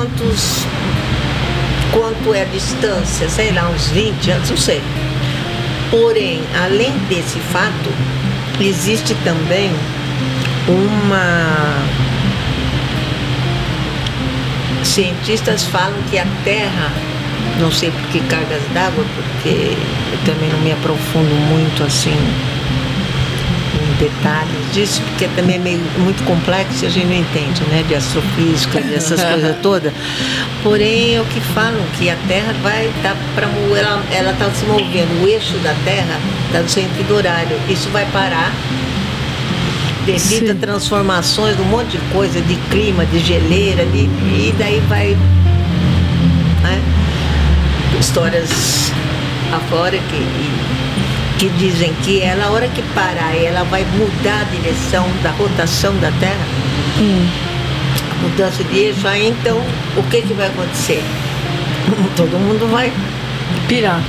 quantos quanto é a distância, sei lá, uns 20 anos, não sei. Porém, além desse fato, existe também uma. Cientistas falam que a Terra, não sei por que cargas d'água, porque eu também não me aprofundo muito assim detalhes disso, porque também é meio, muito complexo e a gente não entende, né? De astrofísica, e essas coisas todas. Porém, é o que falam que a Terra vai estar tá para ela ela está se movendo, o eixo da Terra está no sentido horário. Isso vai parar devido Sim. a transformações de um monte de coisa, de clima, de geleira, de, e daí vai. Né? Histórias afora que que dizem que ela, a hora que parar, ela vai mudar a direção da rotação da Terra. Hum. A mudança de eixo, aí então o que, que vai acontecer? Todo mundo vai pirar.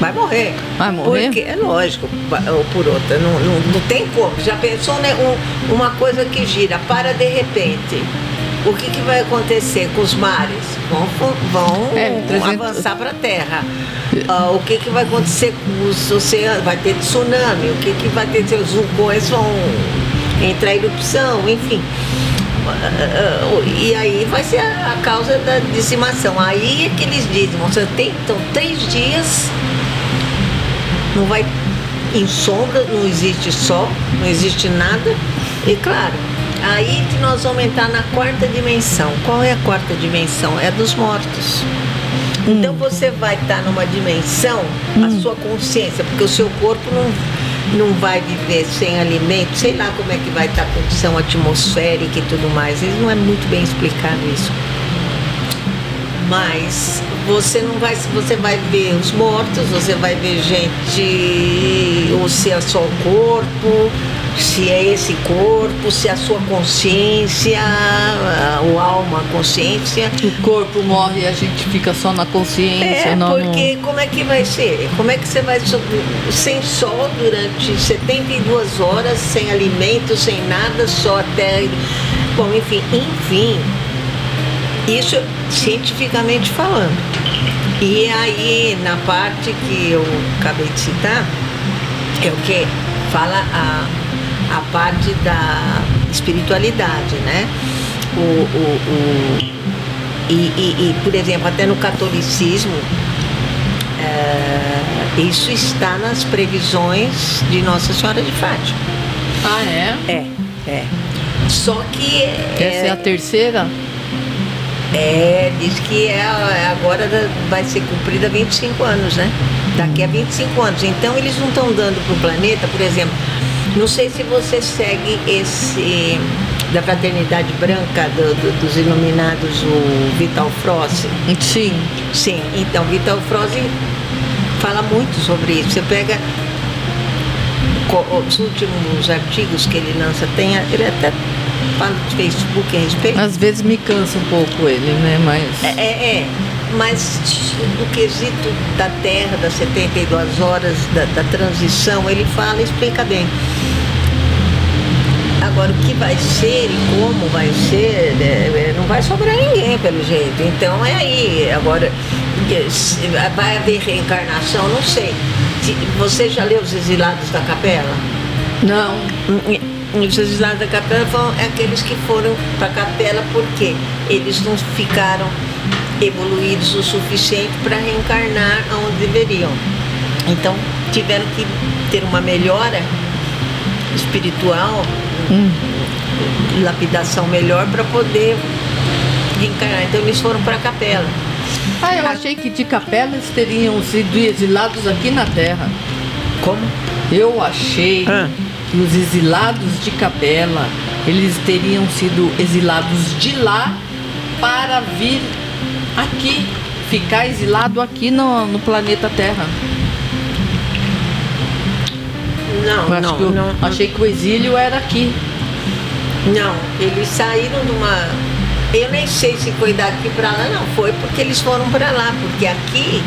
Vai morrer. Vai morrer? Porque é lógico, ou por outra, não, não, não tem como. Já pensou né, um, uma coisa que gira, para de repente o que, que vai acontecer com os mares? Vão, vão é, 300... avançar para a terra. Uh, o que, que vai acontecer com os oceanos? Vai ter tsunami, o que, que vai ter? Os vulcões vão entrar em erupção, enfim. Uh, e aí vai ser a, a, causa da dizimação. Aí é que eles dizem, você tem então três dias, não vai em sombra, não existe sol, não existe nada. E claro, Aí que nós vamos entrar na quarta dimensão. Qual é a quarta dimensão? É a dos mortos. Hum. Então você vai estar numa dimensão, hum. a sua consciência, porque o seu corpo não, não vai viver sem alimento, sei lá como é que vai estar a condição atmosférica e tudo mais. Não é muito bem explicado isso. Mas você não vai, você vai ver os mortos, você vai ver gente, ou se é só o corpo, se é esse corpo, se é a sua consciência, o alma, a consciência. O corpo morre e a gente fica só na consciência. É, não, porque como é que vai ser? Como é que você vai sem sol durante 72 horas, sem alimento, sem nada, só até. Bom, enfim, enfim. Isso cientificamente falando. E aí, na parte que eu acabei de citar, é o que fala a a parte da espiritualidade, né? O, o, o e, e, e, por exemplo, até no catolicismo, é, isso está nas previsões de Nossa Senhora de Fátima. Ah, é? É, é. Só que. Essa é, é a terceira? É, diz que é, agora vai ser cumprida 25 anos, né? Daqui a 25 anos. Então eles não estão dando para o planeta, por exemplo, não sei se você segue esse da fraternidade branca do, do, dos iluminados, o Vital Frost. Sim. Sim, então Vital Frost fala muito sobre isso. Você pega os últimos artigos que ele lança, tem, ele até fala no Facebook a respeito. Às vezes me cansa um pouco ele, né? Mas. É, é, é mas do quesito da Terra, das 72 horas, da, da transição, ele fala e explica bem. Agora, o que vai ser e como vai ser, é, é não vai sobrar ninguém, pelo jeito. Então, é aí. Agora, vai haver reencarnação? Não sei. Você já leu Os Exilados da Capela? Não. Os exilados da capela foram aqueles que foram para a capela porque eles não ficaram evoluídos o suficiente para reencarnar onde deveriam. Então tiveram que ter uma melhora espiritual, hum. lapidação melhor para poder reencarnar. Então eles foram para a capela. Ah, eu achei que de capela eles teriam sido exilados aqui na Terra. Como? Eu achei ah. Que os exilados de capela eles teriam sido exilados de lá para vir aqui, ficar exilado aqui no, no planeta Terra. Não, não, que eu, não, Achei que o exílio era aqui. Não, eles saíram de uma. Eu nem sei se foi daqui para lá, não. Foi porque eles foram para lá, porque aqui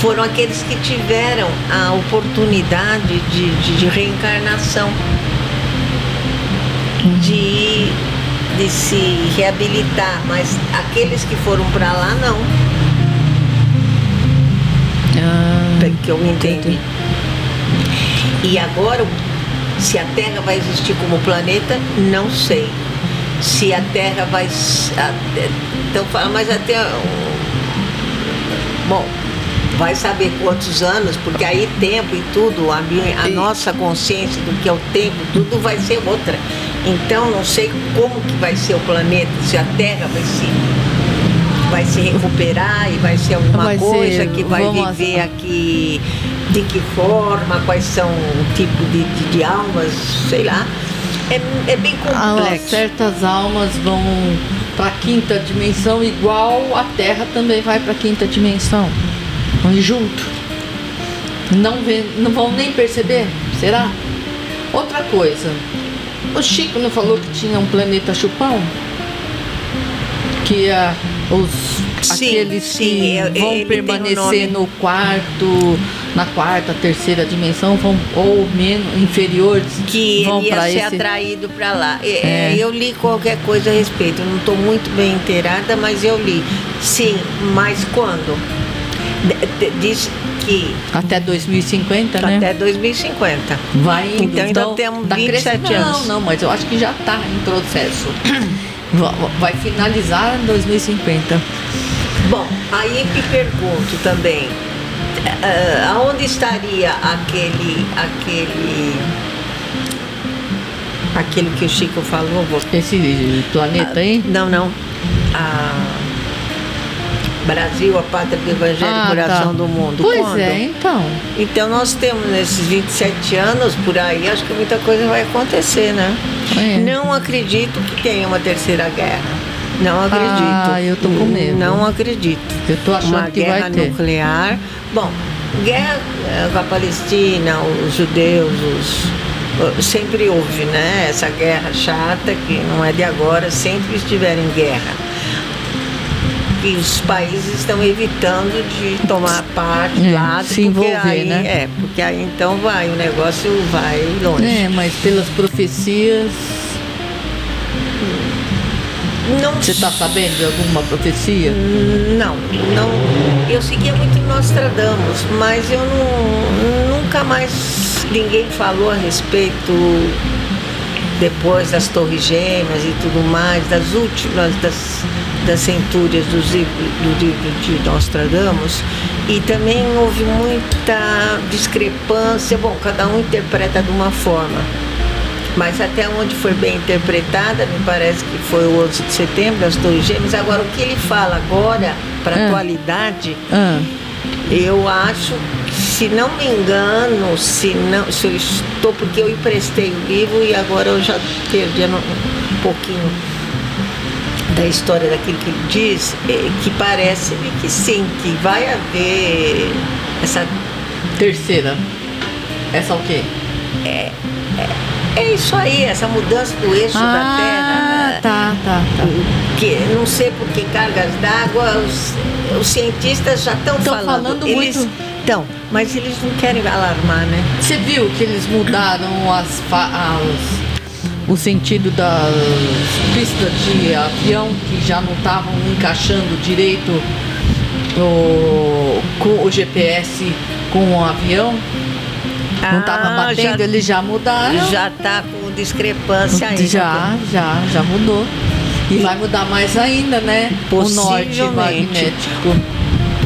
foram aqueles que tiveram a oportunidade de, de, de reencarnação, de de se reabilitar, mas aqueles que foram para lá não. Ah, que eu entendi. E agora, se a Terra vai existir como planeta, não sei. Se a Terra vai. Então fala, mas até. Bom, vai saber quantos anos, porque aí tempo e tudo, a, minha, a nossa consciência do que é o tempo, tudo vai ser outra. Então não sei como que vai ser o planeta, se a Terra vai se, vai se recuperar e vai ser alguma vai coisa ser, que vai viver aqui, de que forma, quais são o tipo de, de, de almas, sei lá. É, é bem ah, complexo. Ah, certas almas vão para a quinta dimensão, igual a Terra também vai para a quinta dimensão. Junto. Não, vê, não vão nem perceber? Será? Outra coisa. O Chico não falou que tinha um planeta chupão? Que uh, os sim, aqueles sim, que eu, vão permanecer um no quarto, na quarta, terceira dimensão, vão ou menos inferiores que vão para ser atraído para lá. É, é. Eu li qualquer coisa a respeito. Eu não estou muito bem inteirada, mas eu li. Sim, mas quando? Diz que. Até 2050, né? Até 2050. Vai indo. Então ainda então, temos 27 anos. Não, não, mas eu acho que já está em processo. Vai finalizar em 2050. Bom, aí me pergunto também. Uh, aonde estaria aquele aquele aquele que o Chico falou? Esse planeta aí? Uh, não, não. Uh, Brasil, a pátria do Evangelho, ah, coração tá. do mundo. Pois Quando? é, então. Então nós temos nesses 27 anos por aí, acho que muita coisa vai acontecer, né? É. Não acredito que tenha uma terceira guerra. Não acredito. Ah, eu tô com medo. Não acredito. Eu tô achando uma que guerra vai ter. nuclear. Bom, guerra eh, com a Palestina, os judeus, os sempre houve, né? Essa guerra chata que não é de agora, sempre estiveram em guerra que os países estão evitando de tomar parte é, lado, se envolver, aí, né? É, porque aí então vai, o negócio vai longe. É, mas pelas profecias. Não, Você está sabendo de alguma profecia? Não, não. Eu seguia muito Nostradamus, mas eu não, nunca mais ninguém falou a respeito depois das Torres Gêmeas e tudo mais, das últimas, das das centúrias do livro, do livro de Nostradamus e também houve muita discrepância. Bom, cada um interpreta de uma forma, mas até onde foi bem interpretada, me parece que foi o 11 de setembro, as Torres Gêmeas. Agora, o que ele fala agora, para a ah. atualidade, ah. eu acho que, se não me engano, se, não, se eu estou, porque eu emprestei o livro e agora eu já perdi um pouquinho da história daquilo que ele diz, é, que parece-me que sim, que vai haver essa. Terceira. Essa o quê? É, é, é isso aí, essa mudança do eixo ah, da Terra. Tá, tá, tá. Que não sei por que cargas d'água, os, os cientistas já estão falando. falando eles, muito. Então, mas eles não querem alarmar, né? Você viu que eles mudaram as, as o sentido das pistas de avião que já não estavam encaixando direito o, com o GPS com o avião. não estava ah, batendo, já, eles já mudaram. Já está com discrepância ainda. Já, já, já mudou. E, e vai mudar mais ainda, né? O norte magnético.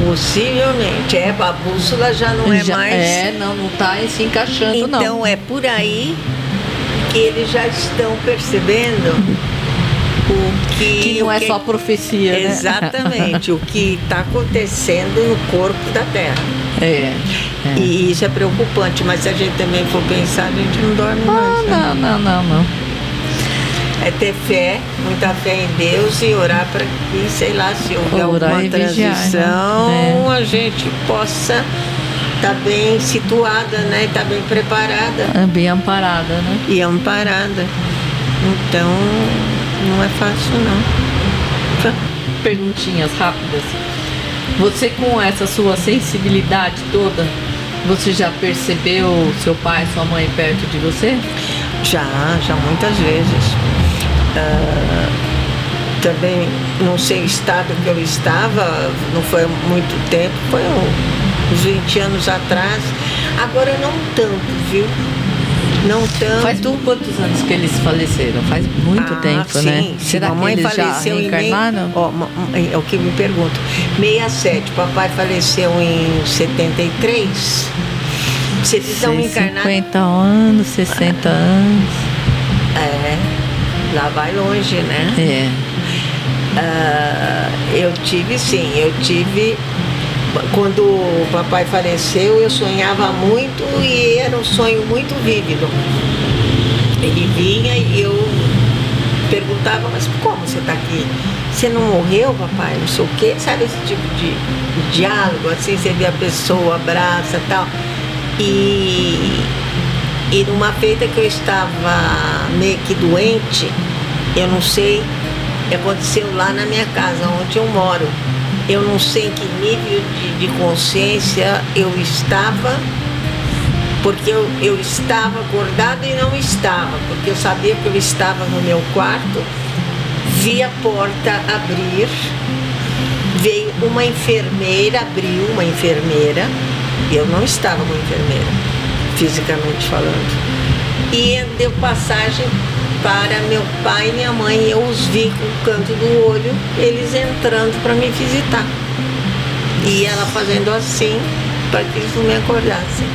Possivelmente. É, a bússola já não é já, mais. É, não, não está se encaixando, então, não. Então é por aí que eles já estão percebendo o que. Que não é só profecia, né? Exatamente, o que está acontecendo no corpo da Terra. É, é, E isso é preocupante, mas se a gente também for pensar, a gente não dorme ah, mais. Né? Não, não, não, não. É ter fé, muita fé em Deus e orar para que, sei lá, se houver orar alguma transição, vigiar, né? é. a gente possa está bem situada, né? Está bem preparada. É bem amparada, né? E amparada. Então, não é fácil não. Perguntinhas rápidas. Você com essa sua sensibilidade toda, você já percebeu seu pai, sua mãe perto de você? Já, já muitas vezes. Uh, também não sei o estado que eu estava, não foi muito tempo, foi uns 20 anos atrás. Agora não tanto, viu? Não tanto. Faz quantos anos que eles faleceram? Faz muito ah, tempo, sim, né? Sim, Será mamãe que eles faleceu já reencarnaram? Em, ó, é o que me pergunto. 67, papai faleceu em 73. Se eles não encarnaram. 50 anos, 60 anos. É, lá vai longe, né? É. Uh, eu tive sim, eu tive quando o papai faleceu, eu sonhava muito e era um sonho muito vívido. Ele vinha e eu perguntava, mas como você está aqui? Você não morreu, papai? Não sei o quê. Sabe esse tipo de, diálogo, assim, você vê a pessoa, abraça tal. E, e numa feita que eu estava meio que doente, eu não sei, aconteceu lá na minha casa, onde eu moro eu não sei em que nível de, de consciência eu estava, porque eu, eu estava acordada e não estava, porque eu sabia que eu estava no meu quarto, vi a porta abrir, veio uma enfermeira, abriu uma enfermeira, eu não estava uma enfermeira, fisicamente falando, e deu passagem para meu pai e minha mãe. Eu os vi com o canto do olho, eles entrando para me visitar. E ela fazendo assim para que eles não me acordassem.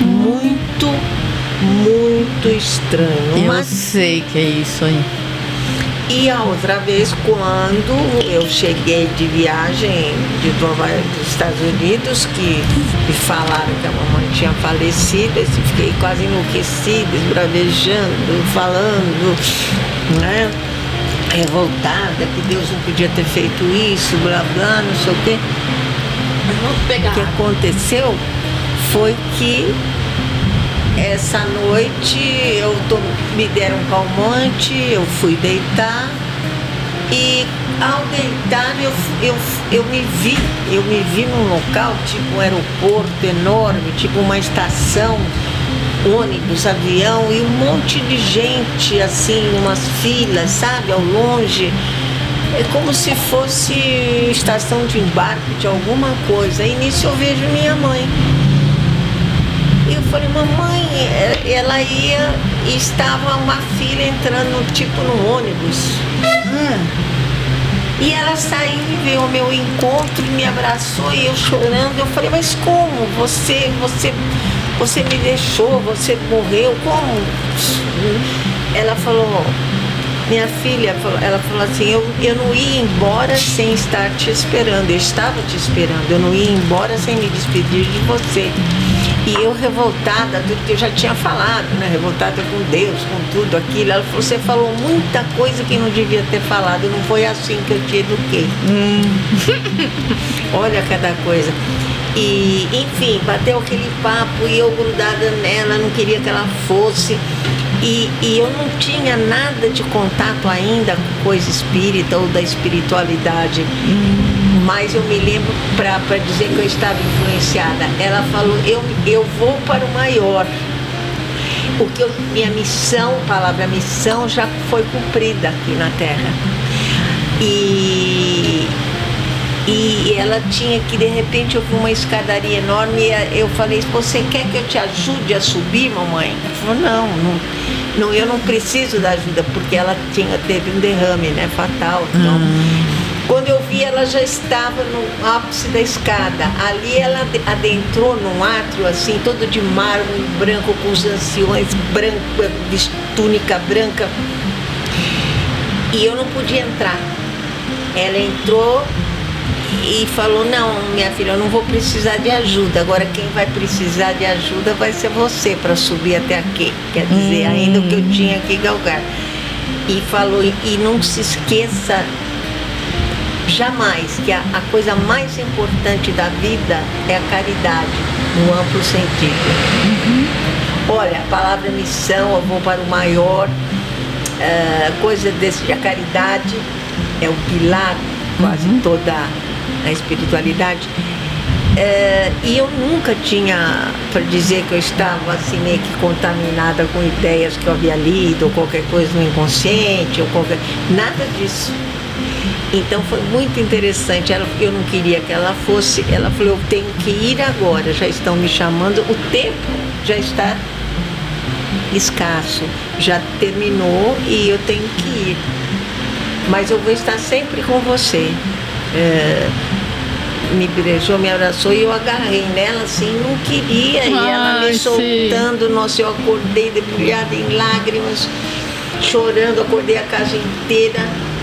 Muito, muito estranho. Eu mas... sei que é isso aí. E a outra vez, quando eu cheguei de viagem de Nova, dos Estados Unidos, que me falaram que a mamãe tinha falecido, eu fiquei quase enlouquecida, esbravejando, falando, né? Revoltada, que Deus não podia ter feito isso, blá blá, não sei o quê. O que aconteceu foi que essa noite eu tô, me deram um calmante, eu fui deitar e ao deitar eu, eu, eu me vi, eu me vi num local tipo um aeroporto enorme, tipo uma estação, ônibus, avião e um monte de gente, assim, umas filas, sabe, ao longe. É como se fosse estação de embarque de alguma coisa. E nisso eu vejo minha mãe falei, mamãe, é, ela ia e estava uma filha entrando tipo no ônibus. Hum. E ela saiu e veio ao meu encontro e me abraçou e eu chorando. Eu falei, mas como? Você, você, você me deixou, você morreu, como? Ela falou, minha filha, ela falou assim, eu, eu não ia embora sem estar te esperando. Eu estava te esperando, eu não ia embora sem me despedir de você. E eu revoltada, tudo que eu já tinha falado, né? Revoltada com Deus, com tudo aquilo. Ela falou, você falou muita coisa que não devia ter falado, não foi assim que eu te eduquei. Hum. Olha cada coisa. E, enfim, bateu aquele papo e eu grudada nela, não queria que ela fosse. E, e, eu não tinha nada de contato ainda com coisa espírita ou da espiritualidade. Hum mas eu me lembro para dizer que eu estava influenciada. Ela falou: eu, eu vou para o maior. O que eu, minha missão, palavra missão, já foi cumprida aqui na Terra. E, e ela tinha que, de repente, eu vi uma escadaria enorme e eu falei: Você quer que eu te ajude a subir, mamãe? Ela falou: Não, não, não eu não preciso da ajuda, porque ela tinha, teve um derrame né, fatal. Então, hum. Quando eu ela já estava no ápice da escada. Ali ela adentrou num átrio assim, todo de mármore branco, com os anciões brancos, túnica branca. E eu não podia entrar. Ela entrou e falou: Não, minha filha, eu não vou precisar de ajuda. Agora, quem vai precisar de ajuda vai ser você para subir até aqui. Quer dizer, hum. ainda o que eu tinha que galgar. E falou: E não se esqueça jamais que a, a, coisa mais importante da vida é a caridade, no amplo sentido. Uhum. Olha, a palavra missão, eu vou para o maior, uh, coisa desse, a caridade é o pilar, quase uhum. toda a espiritualidade. é, e eu nunca tinha, para dizer que eu estava assim meio que contaminada com ideias que eu havia lido, ou qualquer coisa no inconsciente, ou qualquer. Nada disso. Então foi muito interessante. Ela, eu não queria que ela fosse. Ela falou: eu tenho que ir agora, já estão me chamando. O tempo já está escasso, já terminou e eu tenho que ir. Mas eu vou estar sempre com você. É, me beijou, me abraçou e eu agarrei nela assim, não queria. E ela me soltando, sim. nossa, eu acordei debulhada em lágrimas, chorando, acordei a casa inteira.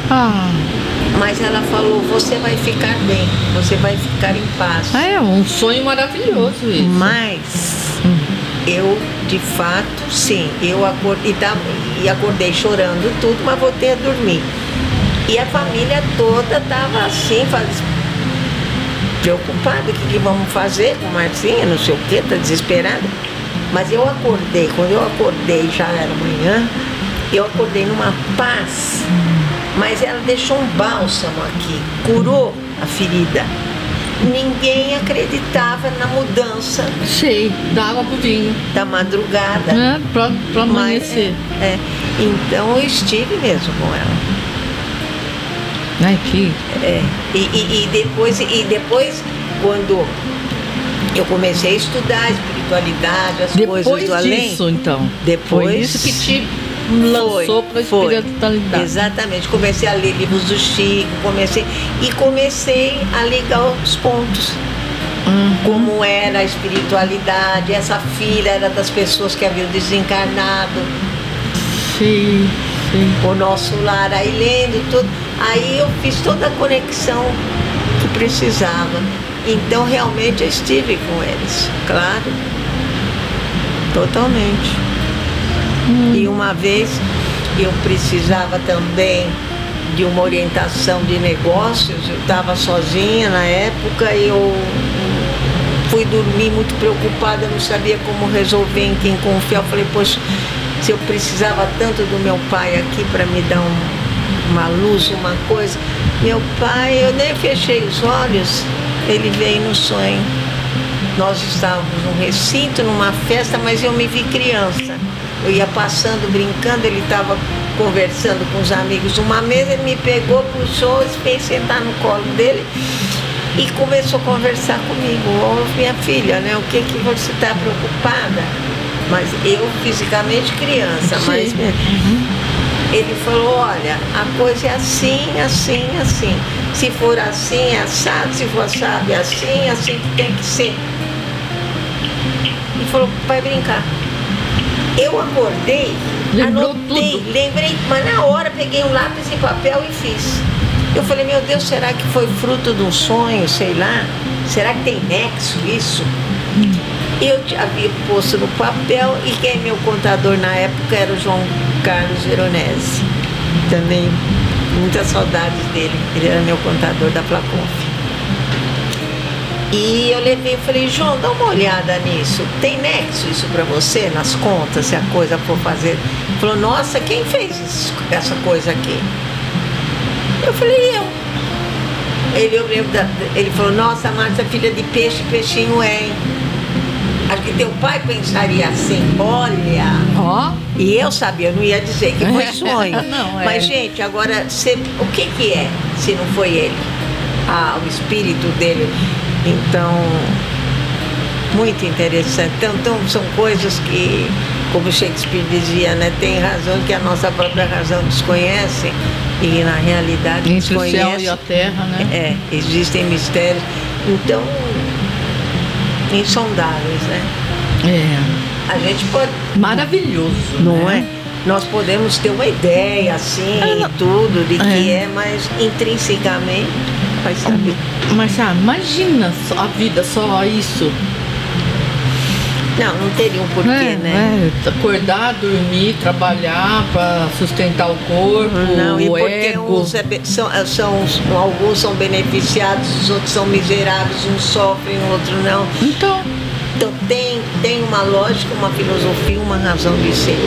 Ah. Mas ela falou, você vai ficar bem, você vai ficar em paz. Ah, é um sonho maravilhoso isso. Mas hum. eu, de fato, sim, eu acordei, e acordei chorando tudo, mas voltei a dormir. E a família toda estava assim, faz, preocupada, o que, que vamos fazer com Marcinha, não sei o que, tá desesperada. Mas eu acordei, quando eu acordei, já era manhã, eu acordei numa paz, mas ela deixou um bálsamo aqui, curou a ferida. Ninguém acreditava na mudança. Sim, da água pro vinho. Da madrugada. É, pra, pra amanhecer. É, é. Então eu estive mesmo com ela. Ai, que... É, e, e, e, depois, e depois, quando eu comecei a estudar a espiritualidade, as depois coisas do além. Disso, então. Depois. Foi isso que te lançou para a espiritualidade. Exatamente. Comecei a ler livros do Chico, comecei e comecei a ligar os pontos. Uhum. Como era a espiritualidade, essa filha era das pessoas que haviam desencarnado. Sim, sim. O nosso lar, aí lendo tudo. Aí eu fiz toda a conexão que precisava. Então realmente eu estive com eles, claro. Totalmente. Hum. E uma vez eu precisava também de uma orientação de negócios, eu estava sozinha na época e eu fui dormir muito preocupada, não sabia como resolver, em quem confiar. Eu falei, poxa, se eu precisava tanto do meu pai aqui para me dar um, uma luz, uma coisa. Meu pai, eu nem fechei os olhos, ele veio no sonho. Nós estávamos num recinto, numa festa, mas eu me vi criança. Eu ia passando, brincando, ele estava conversando com os amigos numa mesa, ele me pegou, puxou, fez sentar no colo dele e começou a conversar comigo. Ô, minha filha, né? O que que você está preocupada? Mas eu fisicamente criança, Sim. mas uhum ele falou, olha, a coisa é assim, assim, assim. Se for assim, é assado, se for assado, é assim, assim que tem que ser. E falou, vai brincar. Eu acordei, Lembrou anotei, tudo. lembrei, mas na hora peguei um lápis e papel e fiz. Eu falei, meu Deus, será que foi fruto de um sonho, sei lá? Será que tem nexo isso? Hum. Eu havia posto no papel e quem é meu contador na época era o João Carlos Veronese. Também muitas saudades dele. Ele era meu contador da Placonf. E eu levei e falei, João, dá uma olhada nisso. Tem nexo isso para você nas contas, se a coisa for fazer? Ele falou, nossa, quem fez isso, essa coisa aqui? Eu falei, eu. Ele, eu lembro da, ele falou, nossa, Márcia, filha de peixe, peixinho é, hein? Acho que teu pai pensaria assim, olha. Ó. Oh. E eu sabia, eu não ia dizer que foi sonho. não, é. Mas, gente, agora, cê, o que, que é se não foi ele? Ah, o espírito dele. Então, muito interessante. Então, então são coisas que, como Shakespeare dizia, né, tem razão que a nossa própria razão desconhece e na realidade Entre desconhece. o céu e a terra, né? É, existem mistérios. Então, insondáveis, né? É. A gente pode. Maravilhoso. Não né? é? Nós podemos ter uma ideia assim e é, tudo de que é. é, mas intrinsecamente saber. Mas ah, imagina a vida só isso. Não, não teria um porquê, é, né? É, acordar, dormir, trabalhar para sustentar o corpo, não, e porque ego. Uns é, são, são, alguns são beneficiados, os outros são miseráveis, uns sofrem, o outro não. Então. Então tem, tem uma lógica, uma filosofia, uma razão de ser.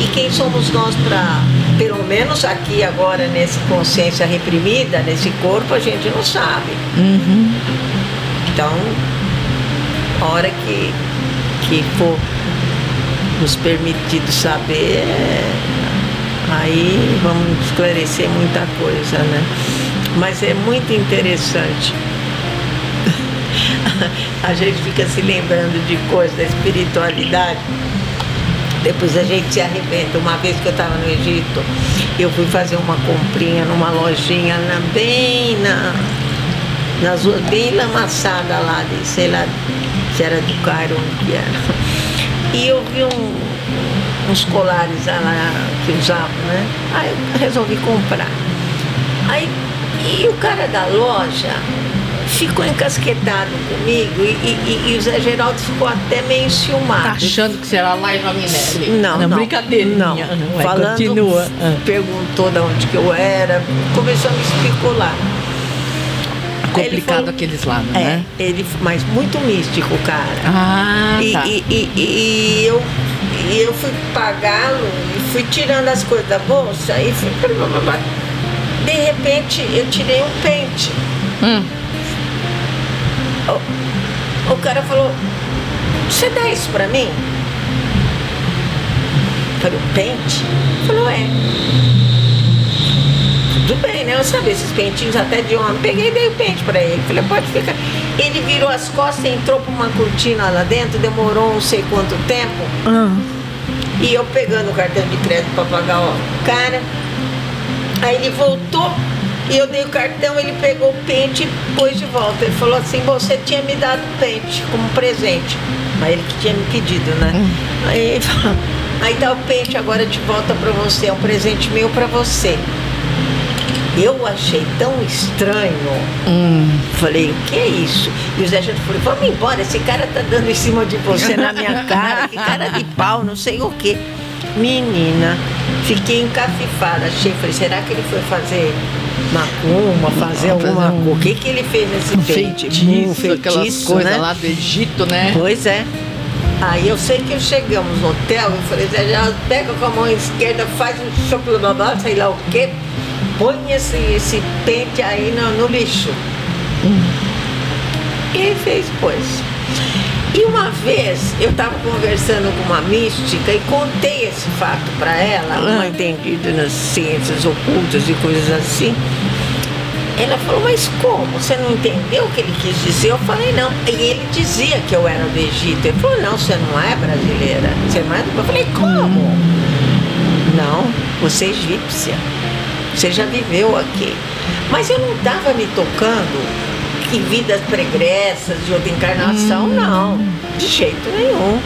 E quem somos nós para, pelo menos aqui agora, nesse consciência reprimida, nesse corpo, a gente não sabe. Uhum. Então, a hora que, que for nos permitido saber, aí vamos esclarecer muita coisa, né? Mas é muito interessante. a gente fica se lembrando de coisas da espiritualidade. Depois a gente se arrebenta. Uma vez que eu estava no Egito, eu fui fazer uma comprinha numa lojinha na, bem na, nas ruas, bem lamaçada lá, de, sei lá se era do Cairo onde era. E eu vi um, uns colares lá que usavam, né? Aí eu resolvi comprar. Aí, e o cara da loja ficou encasquetado comigo e, e, e, o Zé Geraldo ficou até meio enciumado. Achando que será Laila Minelli. Não, não. Brincadeira. Não. Ué, Falando, continua. perguntou de onde que eu era, começou a me especular. Complicado falou, aqueles lá, é, né? Ele, mas muito místico, cara. Ah, e, tá. e, e, e eu, e eu fui pagá-lo e fui tirando as coisas da bolsa e fui. De repente eu tirei um pente. Hum. O, o cara falou, você dá isso pra mim? Falei, o pente? Falou, é. Tudo bem, né? Eu sabia esses pentinhos até de homem. Peguei e dei o pente pra ele. Falei, pode ficar. Ele virou as costas, entrou pra uma cortina lá dentro, demorou não sei quanto tempo. Hum. E eu pegando o cartão de crédito pra pagar o cara. Aí ele voltou e eu dei o cartão, ele pegou o pente e pôs de volta. Ele falou assim, você tinha me dado o pente como presente. Mas ele que tinha me pedido, né? Hum. Aí ele falou, aí dá o pente agora de volta pra você, é um presente meu pra você. Eu achei tão estranho. Hum. Falei, o que é isso? E o Zé Jato falou, vamos embora, esse cara tá dando em cima de você na minha cara, que cara de pau, não sei o quê. Menina, fiquei encafifada. Achei, falei, será que ele foi fazer macumba, fazer alguma um- coisa? O que que ele fez nesse Um pente? feitiço, aquelas coisas né? lá do Egito, né? Pois é. Aí eu sei que chegamos no hotel, eu falei, Zé Geraldo, pega com a mão esquerda, faz um chocolate babá, sei lá o quê, põe esse, esse pente aí no, no lixo. E ele fez, pois. E uma vez eu estava conversando com uma mística e contei esse fato para ela, uma entendida nas ciências ocultas e coisas assim. Ela falou, mas como? Você não entendeu o que ele quis dizer? Eu falei, não. E ele dizia que eu era do Egito. Ele falou, não, você não é brasileira. Você não é do... Eu falei, como? Não, você é egípcia. Você já viveu aqui. Mas eu não estava me tocando que vidas pregressas de outra encarnação, não. De jeito nenhum.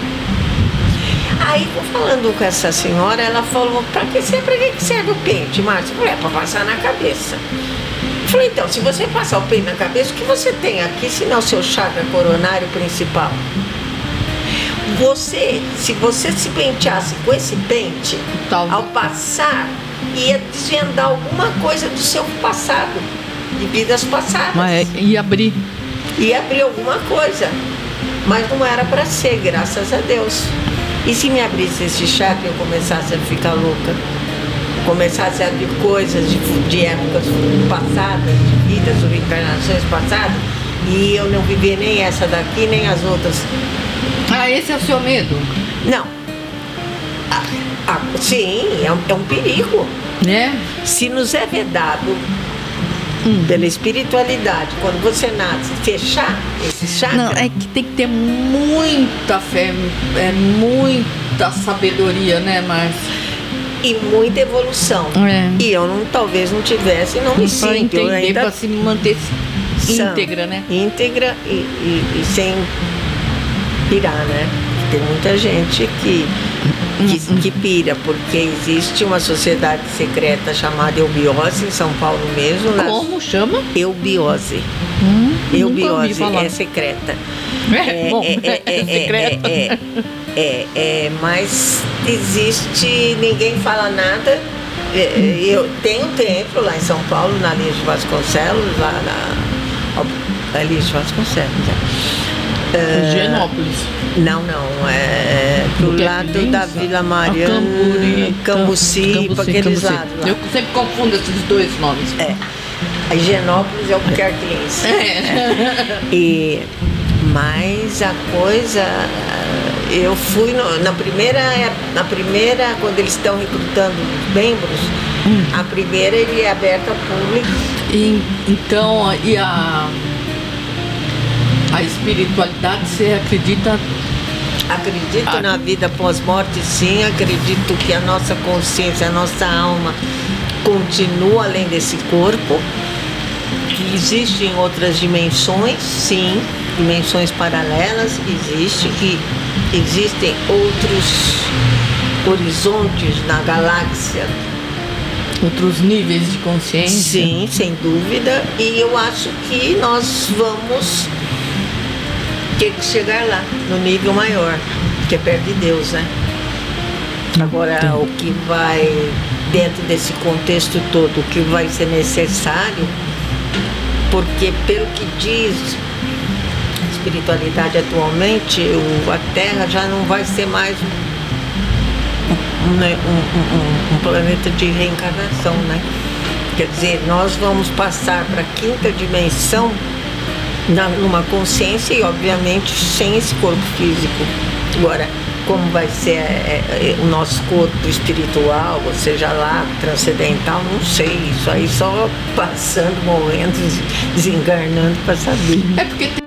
Aí, falando com essa senhora, ela falou, pra que, serve- pra que serve o pente, Márcia? Eu falei, é pra passar na cabeça. Falei, então, se você passar o pente na cabeça, o que você tem aqui, se não seu chakra coronário principal? Você, se você se penteasse com esse pente, Tal- ao passar, ia desvendar alguma coisa do seu passado, de vidas passadas. Mas é- e abrir. Ia abrir alguma coisa. Mas não era para ser, graças a Deus. E se me abrisse esse chakra e eu começasse a ficar louca? Começasse a abrir coisas de, de épocas passadas, de vidas ou encarnações passadas, e eu não viver nem essa daqui, nem as outras. Ah, esse é o seu medo, Não. Ah, ah, sim, é um, é um perigo. né? Se nos é vedado pela espiritualidade, quando você nasce, fechar esse chakra, Não, é que tem que ter muita fé, é muita sabedoria, né, Márcia? E muita evolução. É. E eu não, talvez não tivesse, não me Pra sinto. entender, ainda pra se manter sã, íntegra, né? Íntegra e, e- e sem pirar, né? Tem muita gente que, que, que pira, porque existe uma sociedade secreta chamada Eubiose, em São Paulo mesmo. nas- Como chama? Eubiose. Hum, Eubiose é secreta. É, bom, é, secreto. É, é, é, mas existe, ninguém fala nada. É, é, Eu tenho um templo lá em São Paulo, na linha de Vasconcelos, lá na. linha de Vasconcelos, é. Higienópolis. Não, não, é pro Do lado Guedes, da Vila a Mariana, Camburi, Cambuci, Cambuci, para aqueles Cambuci. lados lá. Eu sempre confundo esses dois nomes. É. A Higienópolis é o Albuquerque Lins. É. E, mas a coisa eu fui no, na primeira na primeira quando eles estão recrutando membros hum. a primeira ele é aberta ao público e, então e a a espiritualidade você acredita acredito ah. na vida pós-morte sim acredito que a nossa consciência a nossa alma continua além desse corpo que existem outras dimensões sim dimensões paralelas existe que existem outros horizontes na galáxia. Outros níveis de consciência? Sim, sem dúvida. E eu acho que nós vamos ter que chegar lá, no nível maior, que é perto de Deus, né? Agora, o que vai, dentro desse contexto todo, o que vai ser necessário, porque pelo que diz espiritualidade atualmente, o, a Terra já não vai ser mais um, né, um, um, um planeta de reencarnação, né? Quer dizer, nós vamos passar para a quinta dimensão na, numa consciência e, obviamente, sem esse corpo físico. Agora, como vai ser é, é, o nosso corpo espiritual, ou seja lá, transcendental, não sei. Isso aí só passando, morrendo, desencarnando para saber. É porque